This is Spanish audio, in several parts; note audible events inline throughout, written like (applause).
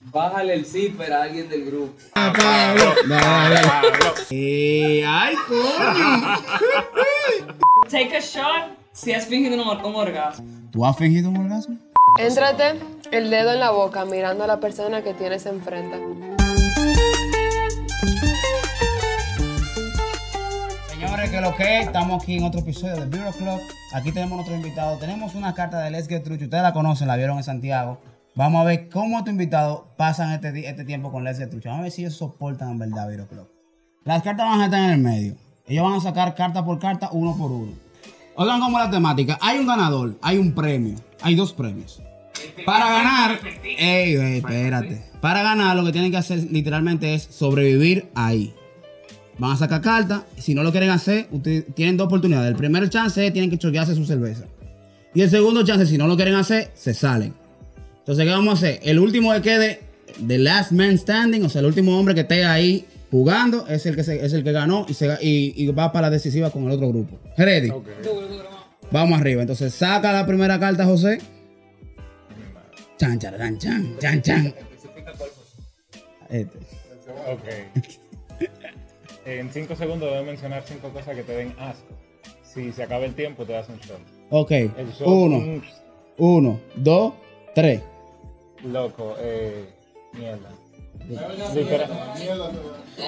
Bájale el zipper a alguien del grupo. Eh, ay, coño. (laughs) Take a shot si has fingido un, un orgasmo. ¿Tú has fingido un orgasmo? Éntrate el dedo en la boca mirando a la persona que tienes enfrente. Señores, que lo que es, estamos aquí en otro episodio de Bureau Club. Aquí tenemos nuestro invitado. Tenemos una carta de Let's Get Truth. Ustedes la conocen, la vieron en Santiago. Vamos a ver cómo tu invitado pasan este, este tiempo con Let's Get Truth. Vamos a ver si ellos soportan en verdad Club. Las cartas van a estar en el medio. Ellos van a sacar carta por carta, uno por uno. Oigan como la temática. Hay un ganador, hay un premio. Hay dos premios. Para ganar, ey, ey, espérate. Para ganar lo que tienen que hacer literalmente es sobrevivir ahí. Van a sacar cartas. Si no lo quieren hacer, ustedes tienen dos oportunidades. El primer chance es tienen que choquearse su cerveza. Y el segundo chance, si no lo quieren hacer, se salen. Entonces, ¿qué vamos a hacer? El último que quede, the last man standing, o sea, el último hombre que esté ahí jugando, es el que, se- es el que ganó y, se, ga- y, y va para la decisiva con el otro grupo. Ready. Vamos arriba. Entonces, saca la primera carta, José. Chan, chan, chan, chan, chan, chan. Este. Ok. (laughs) En 5 segundos debes mencionar 5 cosas que te den asco. Si se acaba el tiempo, te das un shot. Ok. Shot, Uno, un uno, dos, tres. Loco, eh, mierda.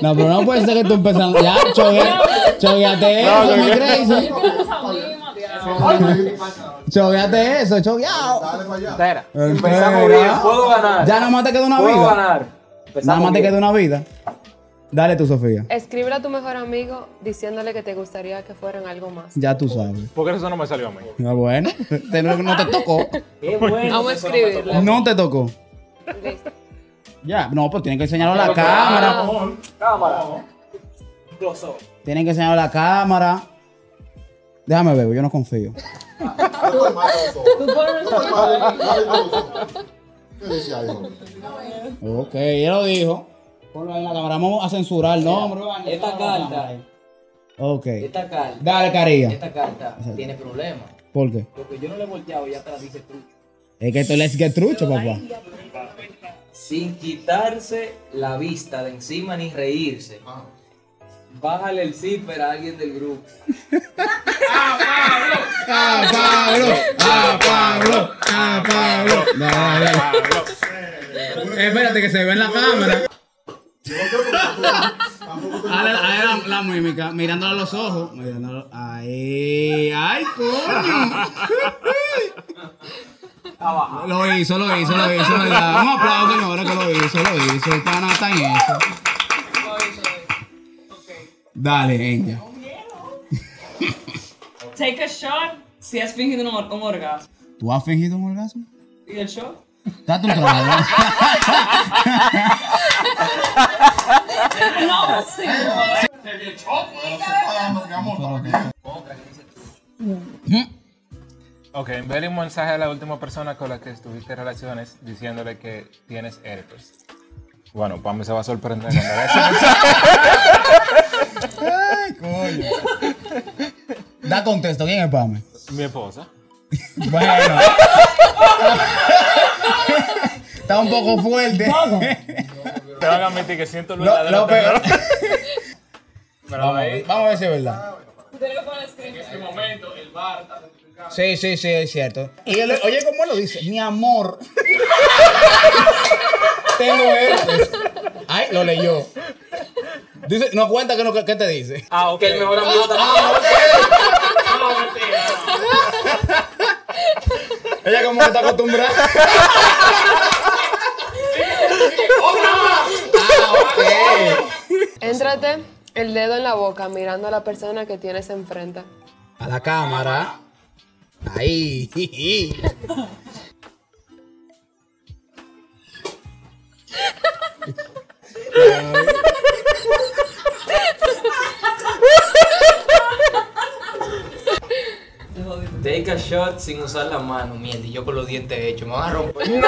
No, pero no puede ser que tú empezando. Ya, chogue, chogueate eso, No, chogué. crazy. Chogueate eso, chogueado. Espera. Empezamos bien. Puedo ganar. Ya nada más te queda una Puedo vida. ganar. Nada más te queda una vida. Dale tú, Sofía. Escribe a tu mejor amigo diciéndole que te gustaría que fueran algo más. Ya tú sabes. ¿Por qué eso no me salió a mí? Ah, bueno, (laughs) te- no, no te tocó. Qué bueno. Vamos a eso no me escribirlo. tocó. No te tocó. Listo. Ya, no, pues tienen que enseñarlo a la cámara. Cámara. Up. Tienen que enseñarlo a la cámara. Déjame ver, yo no confío. Ok, ya lo dijo. Ponlo ahí en la cámara. Vamos a censurar el nombre. Esta carta. Ok. Esta carta. Dale, Caría. Esta carta tiene problemas. ¿Por qué? Porque yo no le he volteado y ya te la dice trucho. Es que esto es Let's Get Trucho, papá. Sin quitarse la vista de encima ni reírse. Bájale el zipper a alguien del grupo. ¡Ah, Pablo! ¡Ah, Pablo! ¡Ah, Pablo! Dale, dale. Espérate que se ve en la cámara. Dale, dale la, la mímica, mirándole a los ojos. Mirándolo. Ahí, ay, coño. Lo hizo, lo hizo, lo hizo. ¿verdad? Un aplauso, señora, que lo hizo, lo hizo. El pana está en eso. Dale, ella. Take a shot si has fingido un, un orgasmo. ¿Tú has fingido un orgasmo? ¿Y el shot? Date un trago. (laughs) No, sí. Ok, envíale un mensaje a la última persona con la que estuviste en relaciones diciéndole que tienes herpes. Bueno, Pame se va a sorprender cuando vea ese mensaje. Ay, coño. Da contexto, ¿quién es Pame? Mi esposa. Bueno. Está un poco fuerte. Te van a admitir que siento el Lo- verdadero lo peor- terror. Pero Vamos, a ahí, ver- vamos a ver si es verdad. Sí, sí, sí, es cierto. Y él, oye, ¿cómo lo dice? Mi amor. (laughs) Tengo herpes. Ay, lo leyó. Dice, no cuenta que no, ¿qué te dice? Ah, ok. Que el mejor amigo también. Ella como que está acostumbrada. (laughs) ah, ok. Éntrate el dedo en la boca mirando a la persona que tienes enfrente. A la cámara. Ahí. Take a shot sin usar la mano. Mierda, y yo con los dientes hechos. Me van a romper.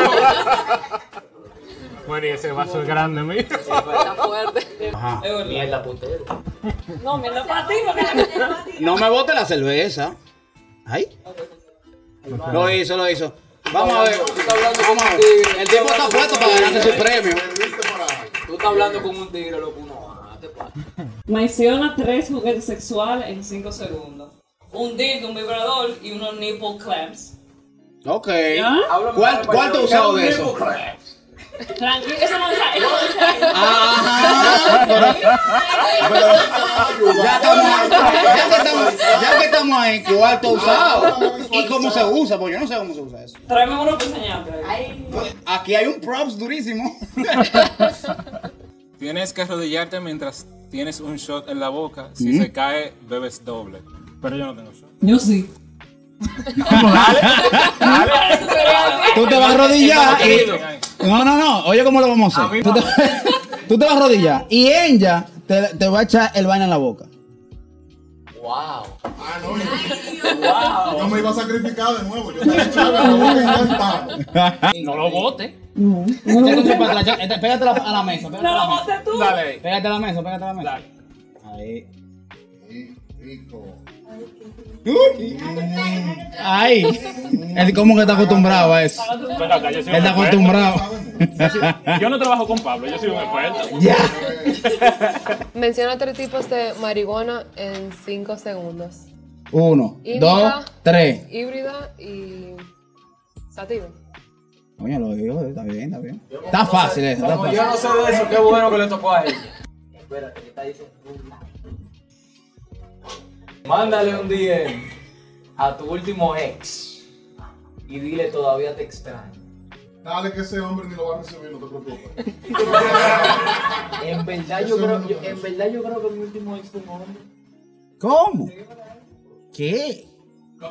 Bueno, y ese vaso es grande, mío. Está fuerte. Ajá. Mierda, putero. No, mierda para ti, porque No me bote la cerveza. Ay. Lo hizo, lo hizo. Vamos a ver. Vamos a. El tipo está puesto para ganarse su premio. Tú estás hablando con un tigre, loco. No, ah, te pasa. Menciona tres juguetes sexuales en 5 segundos. Un dildo, un vibrador y unos nipple clamps. Ok. Háblame ¿Cuál, mal cuál te has español. usado de ¿Qué es eso? Tranquilo, eso no eso. Ajá. pero- Ya estamos, ya que estamos, ya que estamos ahí, ¿cuál usado? ¿Y cómo se usa? Porque yo no sé cómo se usa eso. Tráeme uno para enseñarte. Aquí hay un props durísimo. (laughs) Tienes que arrodillarte mientras tienes un shot en la boca. Si se cae, bebes doble. Pero yo no tengo shot. Yo sí. Tú te vas a arrodillar y... No, no, no. Oye, ¿cómo lo vamos a hacer? Tú te, tú te vas a arrodillar y ella te, te va a echar el vaina en la boca. Wow. Ah, no, yo, yo me iba a sacrificar de nuevo. Yo te echaba la boca y ya. No lo bote. Échate para atrás, échate- Pégate a la, mesa. No lo botes tú. Dale. Pégate a la mesa, pégate a la mesa. Dale. Ahí. Sí, Rico. Ay. Él como que está acostumbrado a eso. Él está acostumbrado. Yo no trabajo con Pablo, yo soy un experto. Ya. (laughs) Menciona tres tipos de marihuana en 5 segundos. Uno, dos, tres. Híbrida y sativa. Oye, lo digo, está bien, está bien. Está fácil eso, está Como fácil. yo no sé de eso, qué bueno que le tocó a ella. Espérate, que está diciendo. Mándale un DM a tu último ex y dile todavía te extraño. Dale que ese hombre ni lo va a recibir, no te preocupes. (laughs) En verdad yo creo, yo- en verdad yo creo que mi último ex fue un hombre. ¿Cómo? ¿Qué? (laughs) No,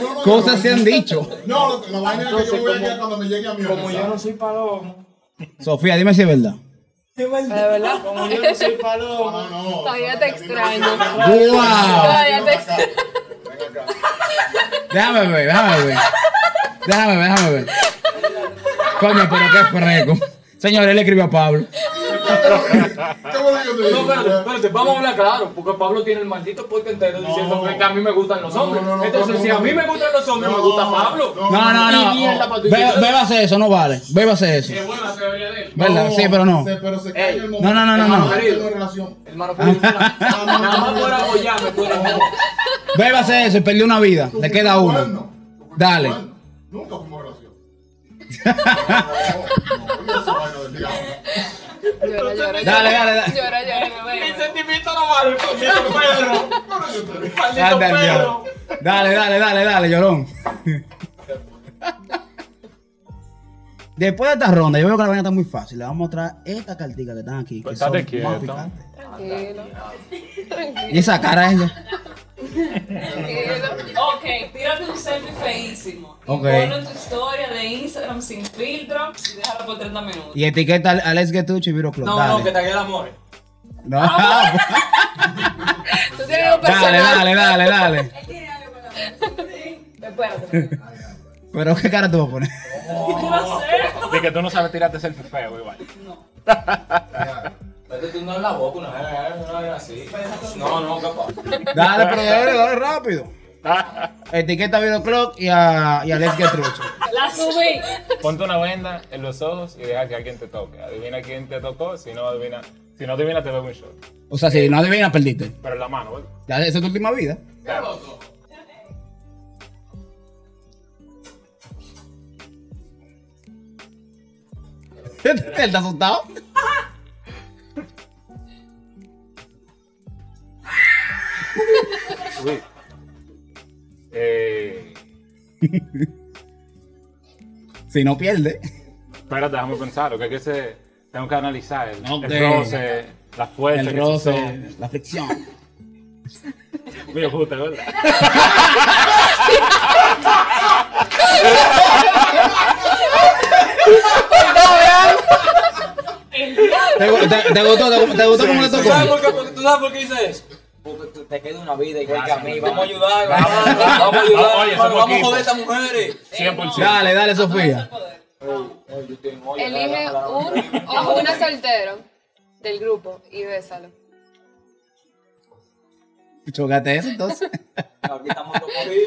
no, no. Cosas no, se han dicho. No, la vaina es que Entonces, yo voy a como- cuando me llegue a mi Como yo no soy palomo. Sofía, dime si es verdad. ¿De verdad? Como yo no soy palomo. Ah, no. Todavía te extraño. ¡Wow! Todavía te extraño. Déjame ver, déjame ver. Déjame ver, déjame ver. Coño, pero qué freco. Señor, él escribió a Pablo. Vamos a hablar claro, porque Pablo tiene el maldito podcast entero diciendo que a mí me gustan los hombres. no, no, Entonces, no, si a mí me gustan los hombres, me gusta Pablo. no, No, no. Bébase eso, no vale. Bébase eso. Qué buena teoría de él. ¿Verdad? Sí, pero no. Se- pero se cae en el momento. No, no, no, no, Hermano no. Hermano, pues, nada más por apoyarme, tú eres. Bébase eso y perdió una vida. Le queda uno. Dale. Nunca fuimos relación. Llora, llora, Dale, dale, dale. Llora, llora, bebé. sentimiento no vale, perro. Maldito (laughs) diablo. Dale, dale, dale, dale, llorón. (laughs) Después de esta ronda, yo veo que la vaina está muy fácil. Le vamos a mostrar esta cartica que están aquí. Que Pues son más picantes. Tranquilo. Y esa cara ella. Ok, tírate un selfie feísimo. Y Ok. Ponlo en tu historia de Instagram sin filtro y déjalo por 30 minutos. Y etiqueta a Let's Get Tucho y Viro Club. No, dale. no, que te haga el amor. No, (laughs) Tú tienes un dale, personal. dale, dale, dale. Espérate. Pero qué cara tú vas a poner. ¿Qué va a hacer? De que tú no sabes tirarte selfie feo, igual. (laughs) Vete tú no en la boca, una vez, una vez así. No, no, capaz. Dale, pero dale, dale rápido. (laughs) Etiqueta Club y a, y a Let's Get Trucho. La subí. Ponte una venda en los ojos y deja que alguien te toque. Adivina quién te tocó, si no adivina, si no adivina te bebo un shot. O sea, si no adivinas, perdiste. Pero en la mano, ¿verdad? Ya, esa es tu última vida. Claro. (laughs) Él está asustado. Uy. Eh, (laughs) Si no pierde. espérate, déjame pensar, lo que hay que hacer, tengo que analizar el, el roce, la fuerza El roce, la fricción. (laughs) Muy justo, ¿verdad? (laughs) ¿Te, te- te gustó? ¿Te, te gustó cómo le ¿Tú tocó? sabes por qué, porque- tú sabes por qué hice eso? Te queda una vida igual que a mí. Vamos a ayudar, vamos, vamos a ayudar. Vamos a joder a estas mujeres. 100%. Dale, dale, Sofía. Elige un o una soltero del grupo y bésalo. Chocate eso entonces. (laughs) Aquí estamos.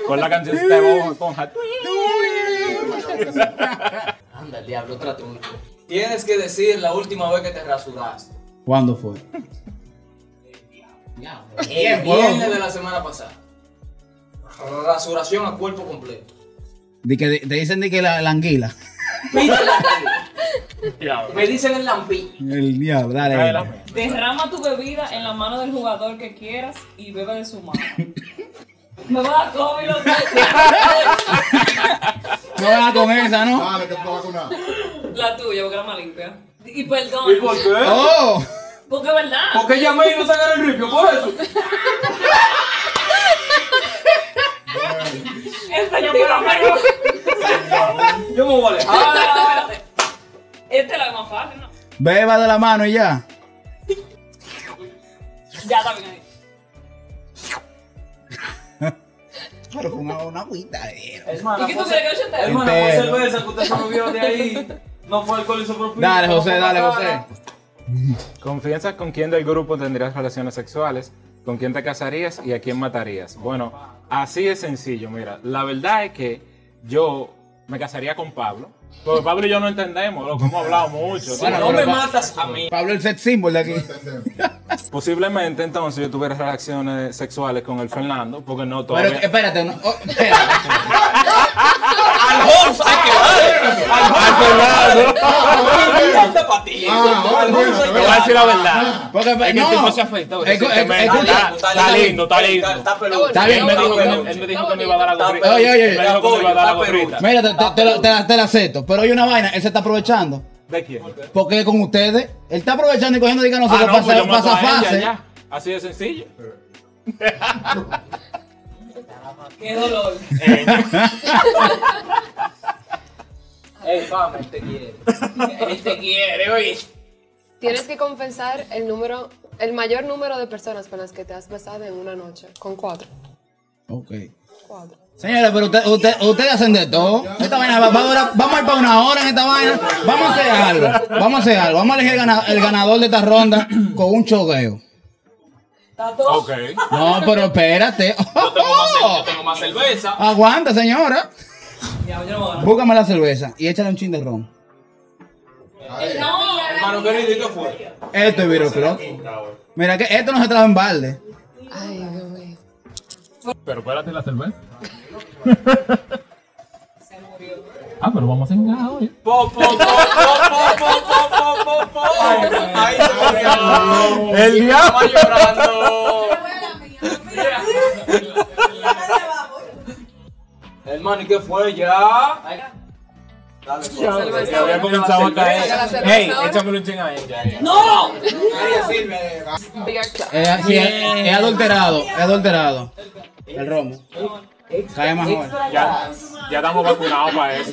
Con la canción de Esponja. Anda, el diablo, otra. Tienes que decir la última vez que te rasuraste. ¿Cuándo fue? El viernes de la semana pasada. Rasuración a cuerpo completo. Di que, te dicen de que la, la anguila. Aquí. (laughs) Me dicen el lampiño. El diablo, dale. Derrama tu bebida en la mano del jugador que quieras y bebe de su mano. Me va a COVID los No vas con esa, ¿no? Dale, que te va a vacunar. La tuya, porque era más limpia. Y perdón, ¿Y por qué? ¡Oh! Porque es verdad. Porque llamé y no sacaron el ripio, por eso. Efectivamente. Yo me voy a alejar. Ah, espérate. Esta es la más fácil, ¿no? Beba de la mano y ya. Ya está bien ahí. Pero con una, agüita. eh. Hermana, ¿Y qué tú crees que yo te Hermana, fue cerveza que usted se movió de ahí. No fue alcohol isopropílico. Dale, no José, dale. José. ¿Confianza con quién del grupo tendrías relaciones sexuales? ¿Con quién te casarías y a quién matarías? Bueno, así es sencillo, mira. La verdad es que yo me casaría con Pablo. Porque Pablo y yo no entendemos, lo que hemos hablado mucho. Bueno, no pero me matas a mí. Pablo el sex symbol de aquí. (laughs) Posiblemente entonces yo tuviera relaciones sexuales con el Fernando, porque no Pero todavía. espérate, no, oh, espérate. (laughs) Al Holmes hay que darle. Al. Ah, Holmes hay que Te voy a decir la verdad. Porque Es que el tipo se. Está- lindo, está lindo. Está bien, Él me dijo que me- iba a dar la gorrita. Oye, oye, Él me dijo que me iba a dar peludo. gorrita. Mira, te, te- te lo- te la- te la acepto. Pero hay una vaina, él se está aprovechando. ¿De quién? Porque con ustedes, él está aprovechando y cogiendo diga Ah, nosotros no, pues pasa, ella, fase. Así de sencillo. Qué dolor. Ey, fama, él te quiere. Él te quiere, oye. Tienes que confesar el número, el mayor número de personas con las que te has besado en una noche. Con cuatro. Ok. Cuatro. Señores, pero usted- usted- ustedes hacen de todo. Esta vaina va, va a durar- vamos a ir para una hora en esta vaina. Vamos a hacer algo. Vamos a hacer algo. Vamos a elegir el, gana- el ganador de esta ronda con un chogueo. Está todo. Ok. No, pero espérate. Yo tengo más, yo (laughs) tengo más cerveza. Aguanta, señora. Búscame la cerveza y échale un chin de ron. No, Hermano querido, ¿y qué fue? Esto es Viro Club. Mira que esto no se trae en balde. Ay, Dios mío. Pero espérate la cerveza. (laughs) Ah, pero vamos a engajar hoy. ¿eh? Po, po, po, po, po, po, Ay, El diablo. llorando. Hermano, ¿y qué fue ya? Dale. Pues. Ya había comenzado a caer. Hey, échame un ching ¡No! Es es adulterado, es adulterado. El romo. Mejor. Ya, ya estamos vacunados para eso.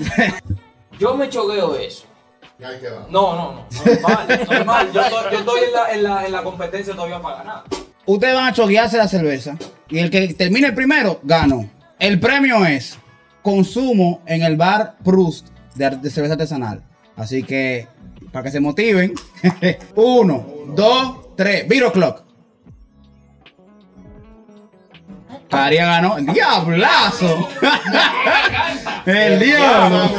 (laughs) Yo me chogueo eso. Y ahí queda. No, no, no. Normal, normal. Yo estoy, yo estoy en, la, en, la, en la competencia todavía para ganar. Ustedes van a choguearse la cerveza y el que termine el primero, ganó. El premio es consumo en el bar Proust de, cerveza artesanal. Así que, para que se motiven, (laughs) uno, dos, tres, Viro Clock. Caria ganó. ¡El diablazo! ¡El diablo!